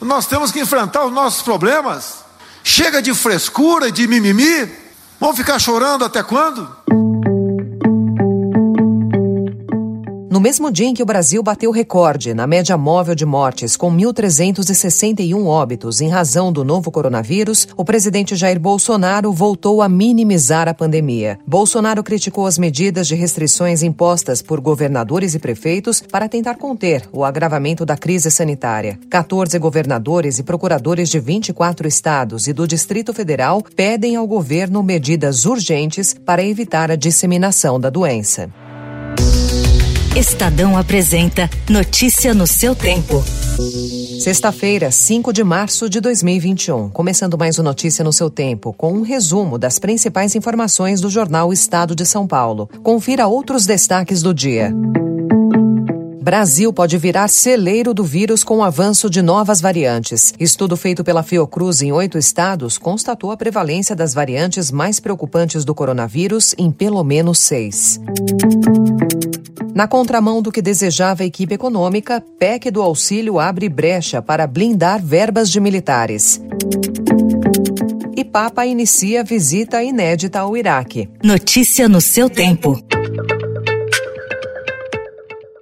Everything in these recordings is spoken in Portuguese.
Nós temos que enfrentar os nossos problemas. Chega de frescura, de mimimi. Vamos ficar chorando até quando? No mesmo dia em que o Brasil bateu recorde na média móvel de mortes, com 1.361 óbitos em razão do novo coronavírus, o presidente Jair Bolsonaro voltou a minimizar a pandemia. Bolsonaro criticou as medidas de restrições impostas por governadores e prefeitos para tentar conter o agravamento da crise sanitária. 14 governadores e procuradores de 24 estados e do Distrito Federal pedem ao governo medidas urgentes para evitar a disseminação da doença. Estadão apresenta Notícia no seu tempo. Sexta-feira, 5 de março de 2021. Começando mais o Notícia no seu tempo, com um resumo das principais informações do jornal Estado de São Paulo. Confira outros destaques do dia. Brasil pode virar celeiro do vírus com o avanço de novas variantes. Estudo feito pela Fiocruz em oito estados constatou a prevalência das variantes mais preocupantes do coronavírus em pelo menos seis. Na contramão do que desejava a equipe econômica, PEC do auxílio abre brecha para blindar verbas de militares. E Papa inicia visita inédita ao Iraque. Notícia no seu tempo.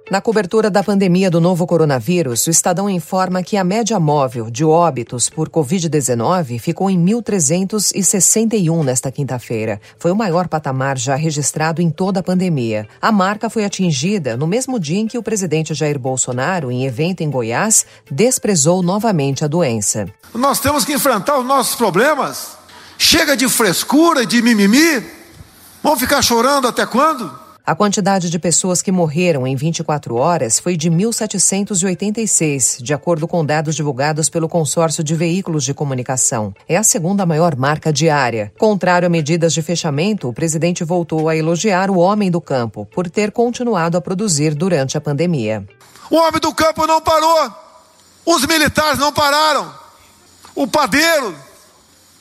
Na cobertura da pandemia do novo coronavírus, o Estadão informa que a média móvel de óbitos por Covid-19 ficou em 1.361 nesta quinta-feira. Foi o maior patamar já registrado em toda a pandemia. A marca foi atingida no mesmo dia em que o presidente Jair Bolsonaro, em evento em Goiás, desprezou novamente a doença. Nós temos que enfrentar os nossos problemas. Chega de frescura, de mimimi. Vamos ficar chorando até quando? A quantidade de pessoas que morreram em 24 horas foi de 1.786, de acordo com dados divulgados pelo Consórcio de Veículos de Comunicação. É a segunda maior marca diária. Contrário a medidas de fechamento, o presidente voltou a elogiar o homem do campo por ter continuado a produzir durante a pandemia. O homem do campo não parou. Os militares não pararam. O padeiro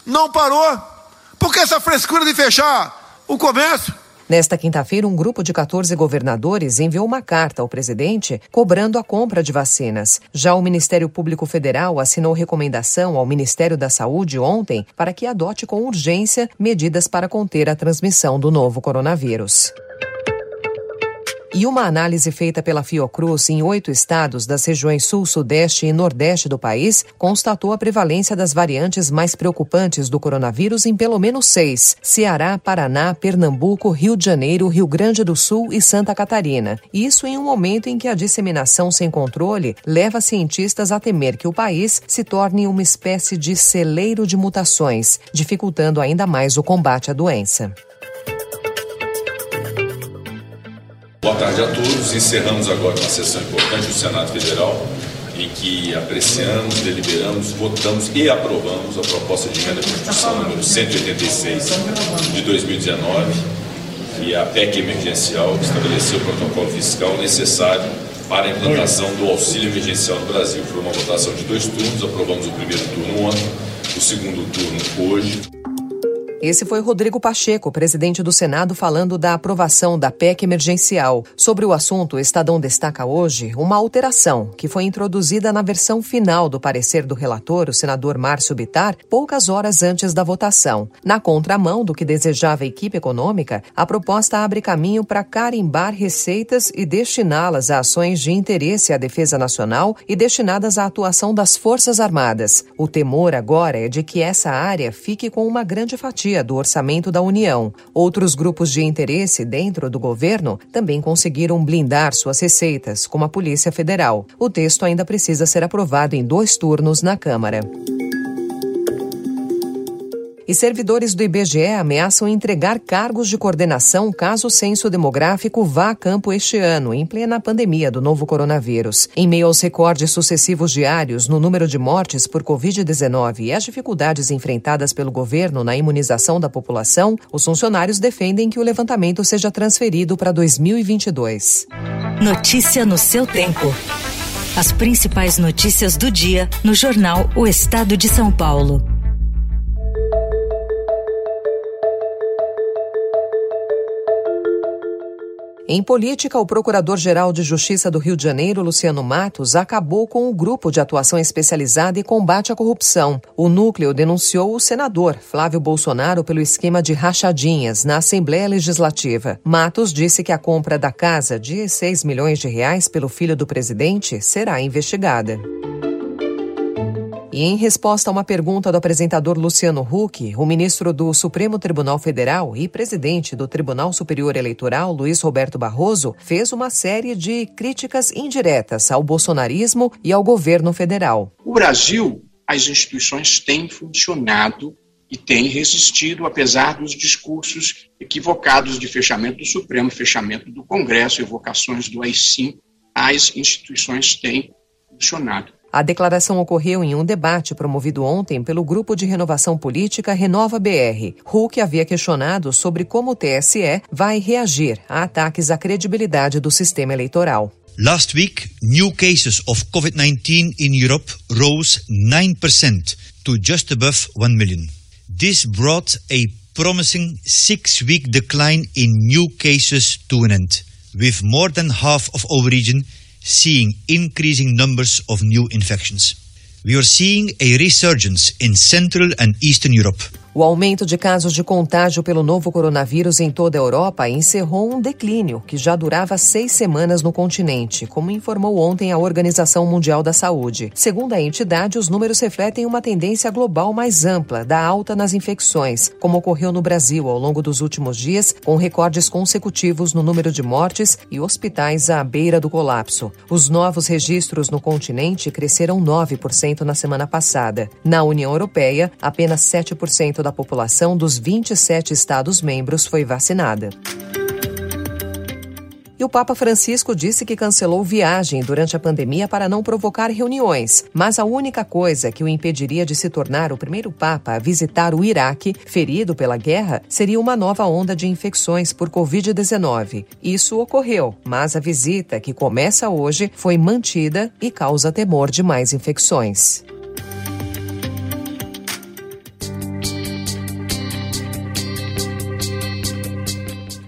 não parou. Por que essa frescura de fechar o comércio? Nesta quinta-feira, um grupo de 14 governadores enviou uma carta ao presidente cobrando a compra de vacinas. Já o Ministério Público Federal assinou recomendação ao Ministério da Saúde ontem para que adote com urgência medidas para conter a transmissão do novo coronavírus. E uma análise feita pela Fiocruz em oito estados das regiões Sul, Sudeste e Nordeste do país constatou a prevalência das variantes mais preocupantes do coronavírus em pelo menos seis: Ceará, Paraná, Pernambuco, Rio de Janeiro, Rio Grande do Sul e Santa Catarina. Isso em um momento em que a disseminação sem controle leva cientistas a temer que o país se torne uma espécie de celeiro de mutações, dificultando ainda mais o combate à doença. Boa tarde a todos. Encerramos agora uma sessão importante do Senado Federal, em que apreciamos, deliberamos, votamos e aprovamos a proposta de emenda à Constituição número 186 de 2019, e a PEC emergencial que estabeleceu o protocolo fiscal necessário para a implantação do auxílio emergencial no Brasil. Foi uma votação de dois turnos, aprovamos o primeiro turno ontem, o segundo turno hoje. Esse foi Rodrigo Pacheco, presidente do Senado, falando da aprovação da PEC emergencial. Sobre o assunto, o Estadão destaca hoje uma alteração que foi introduzida na versão final do parecer do relator, o senador Márcio Bitar, poucas horas antes da votação. Na contramão do que desejava a equipe econômica, a proposta abre caminho para carimbar receitas e destiná-las a ações de interesse à defesa nacional e destinadas à atuação das Forças Armadas. O temor agora é de que essa área fique com uma grande fatia do orçamento da União. Outros grupos de interesse dentro do governo também conseguiram blindar suas receitas, como a Polícia Federal. O texto ainda precisa ser aprovado em dois turnos na Câmara. E servidores do IBGE ameaçam entregar cargos de coordenação caso o censo demográfico vá a campo este ano, em plena pandemia do novo coronavírus. Em meio aos recordes sucessivos diários no número de mortes por Covid-19 e as dificuldades enfrentadas pelo governo na imunização da população, os funcionários defendem que o levantamento seja transferido para 2022. Notícia no seu tempo. As principais notícias do dia no jornal O Estado de São Paulo. Em política, o Procurador-Geral de Justiça do Rio de Janeiro, Luciano Matos, acabou com o grupo de atuação especializada e combate à corrupção. O núcleo denunciou o senador Flávio Bolsonaro pelo esquema de rachadinhas na Assembleia Legislativa. Matos disse que a compra da casa de 6 milhões de reais pelo filho do presidente será investigada. E em resposta a uma pergunta do apresentador Luciano Huck, o ministro do Supremo Tribunal Federal e presidente do Tribunal Superior Eleitoral, Luiz Roberto Barroso, fez uma série de críticas indiretas ao bolsonarismo e ao governo federal. O Brasil, as instituições têm funcionado e têm resistido, apesar dos discursos equivocados de fechamento do Supremo, fechamento do Congresso, evocações do AI-5, as instituições têm funcionado. A declaração ocorreu em um debate promovido ontem pelo Grupo de Renovação Política Renova BR. Huck havia questionado sobre como o TSE vai reagir a ataques à credibilidade do sistema eleitoral. Last week, new cases of COVID-19 in Europe rose 9% to just above 1 million. This brought a promising six-week decline in new cases to an end, with more than half of our region seeing increasing numbers of new infections. We are seeing a resurgence in Central and Eastern Europe. O aumento de casos de contágio pelo novo coronavírus em toda a Europa encerrou um declínio que já durava seis semanas no continente, como informou ontem a Organização Mundial da Saúde. Segundo a entidade, os números refletem uma tendência global mais ampla da alta nas infecções, como ocorreu no Brasil ao longo dos últimos dias, com recordes consecutivos no número de mortes e hospitais à beira do colapso. Os novos registros no continente cresceram 9% na semana passada. Na União Europeia, apenas 7% da da população dos 27 Estados-membros foi vacinada. E o Papa Francisco disse que cancelou viagem durante a pandemia para não provocar reuniões, mas a única coisa que o impediria de se tornar o primeiro Papa a visitar o Iraque, ferido pela guerra, seria uma nova onda de infecções por Covid-19. Isso ocorreu, mas a visita, que começa hoje, foi mantida e causa temor de mais infecções.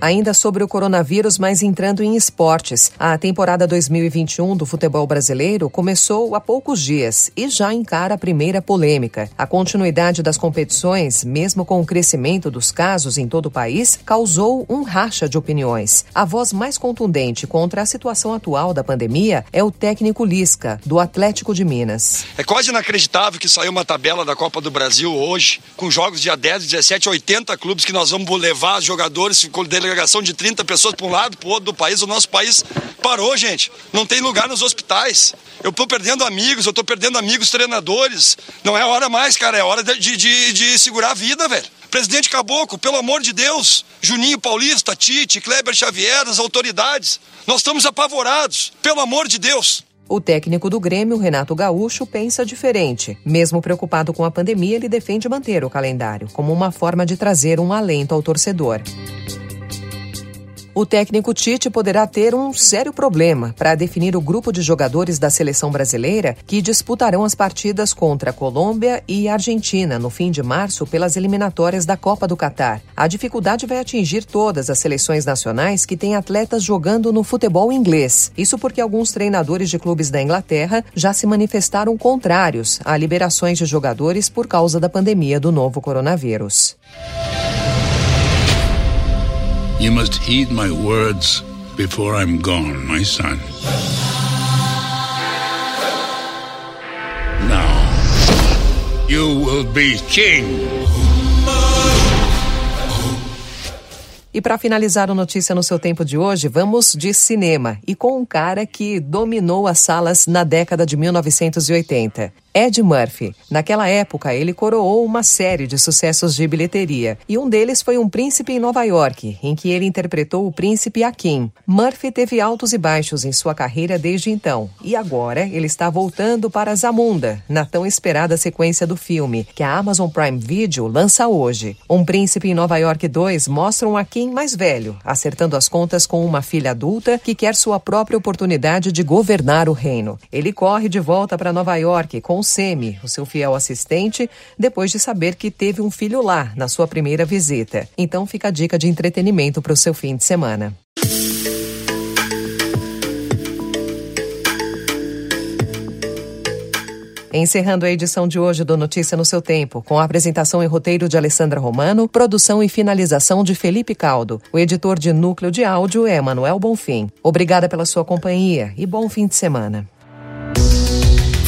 Ainda sobre o coronavírus, mas entrando em esportes. A temporada 2021 do futebol brasileiro começou há poucos dias e já encara a primeira polêmica. A continuidade das competições, mesmo com o crescimento dos casos em todo o país, causou um racha de opiniões. A voz mais contundente contra a situação atual da pandemia é o técnico Lisca, do Atlético de Minas. É quase inacreditável que saiu uma tabela da Copa do Brasil hoje, com jogos dia 10, 17, 80 clubes que nós vamos levar jogadores, delegação de 30 pessoas para um lado, para o outro do país. O nosso país parou, gente. Não tem lugar nos hospitais. Eu estou perdendo amigos, eu estou perdendo amigos treinadores. Não é hora mais, cara. É hora de, de, de segurar a vida, velho. Presidente Caboclo, pelo amor de Deus. Juninho Paulista, Tite, Kleber Xavier, as autoridades. Nós estamos apavorados. Pelo amor de Deus. O técnico do Grêmio, Renato Gaúcho, pensa diferente. Mesmo preocupado com a pandemia, ele defende manter o calendário como uma forma de trazer um alento ao torcedor. O técnico Tite poderá ter um sério problema para definir o grupo de jogadores da seleção brasileira que disputarão as partidas contra Colômbia e Argentina no fim de março pelas eliminatórias da Copa do Catar. A dificuldade vai atingir todas as seleções nacionais que têm atletas jogando no futebol inglês. Isso porque alguns treinadores de clubes da Inglaterra já se manifestaram contrários a liberações de jogadores por causa da pandemia do novo coronavírus. You must heed my words before I'm gone, my son. Now, you will be king. E para finalizar o Notícia no seu tempo de hoje, vamos de cinema e com um cara que dominou as salas na década de 1980. Ed Murphy. Naquela época, ele coroou uma série de sucessos de bilheteria, e um deles foi Um Príncipe em Nova York, em que ele interpretou o príncipe Akin. Murphy teve altos e baixos em sua carreira desde então, e agora ele está voltando para Zamunda, na tão esperada sequência do filme, que a Amazon Prime Video lança hoje. Um Príncipe em Nova York 2 mostra um Akin mais velho, acertando as contas com uma filha adulta que quer sua própria oportunidade de governar o reino. Ele corre de volta para Nova York com com o Semi, o seu fiel assistente, depois de saber que teve um filho lá na sua primeira visita. Então fica a dica de entretenimento para o seu fim de semana. Encerrando a edição de hoje do Notícia no seu tempo, com a apresentação e roteiro de Alessandra Romano, produção e finalização de Felipe Caldo. O editor de núcleo de áudio é Manuel Bonfim. Obrigada pela sua companhia e bom fim de semana.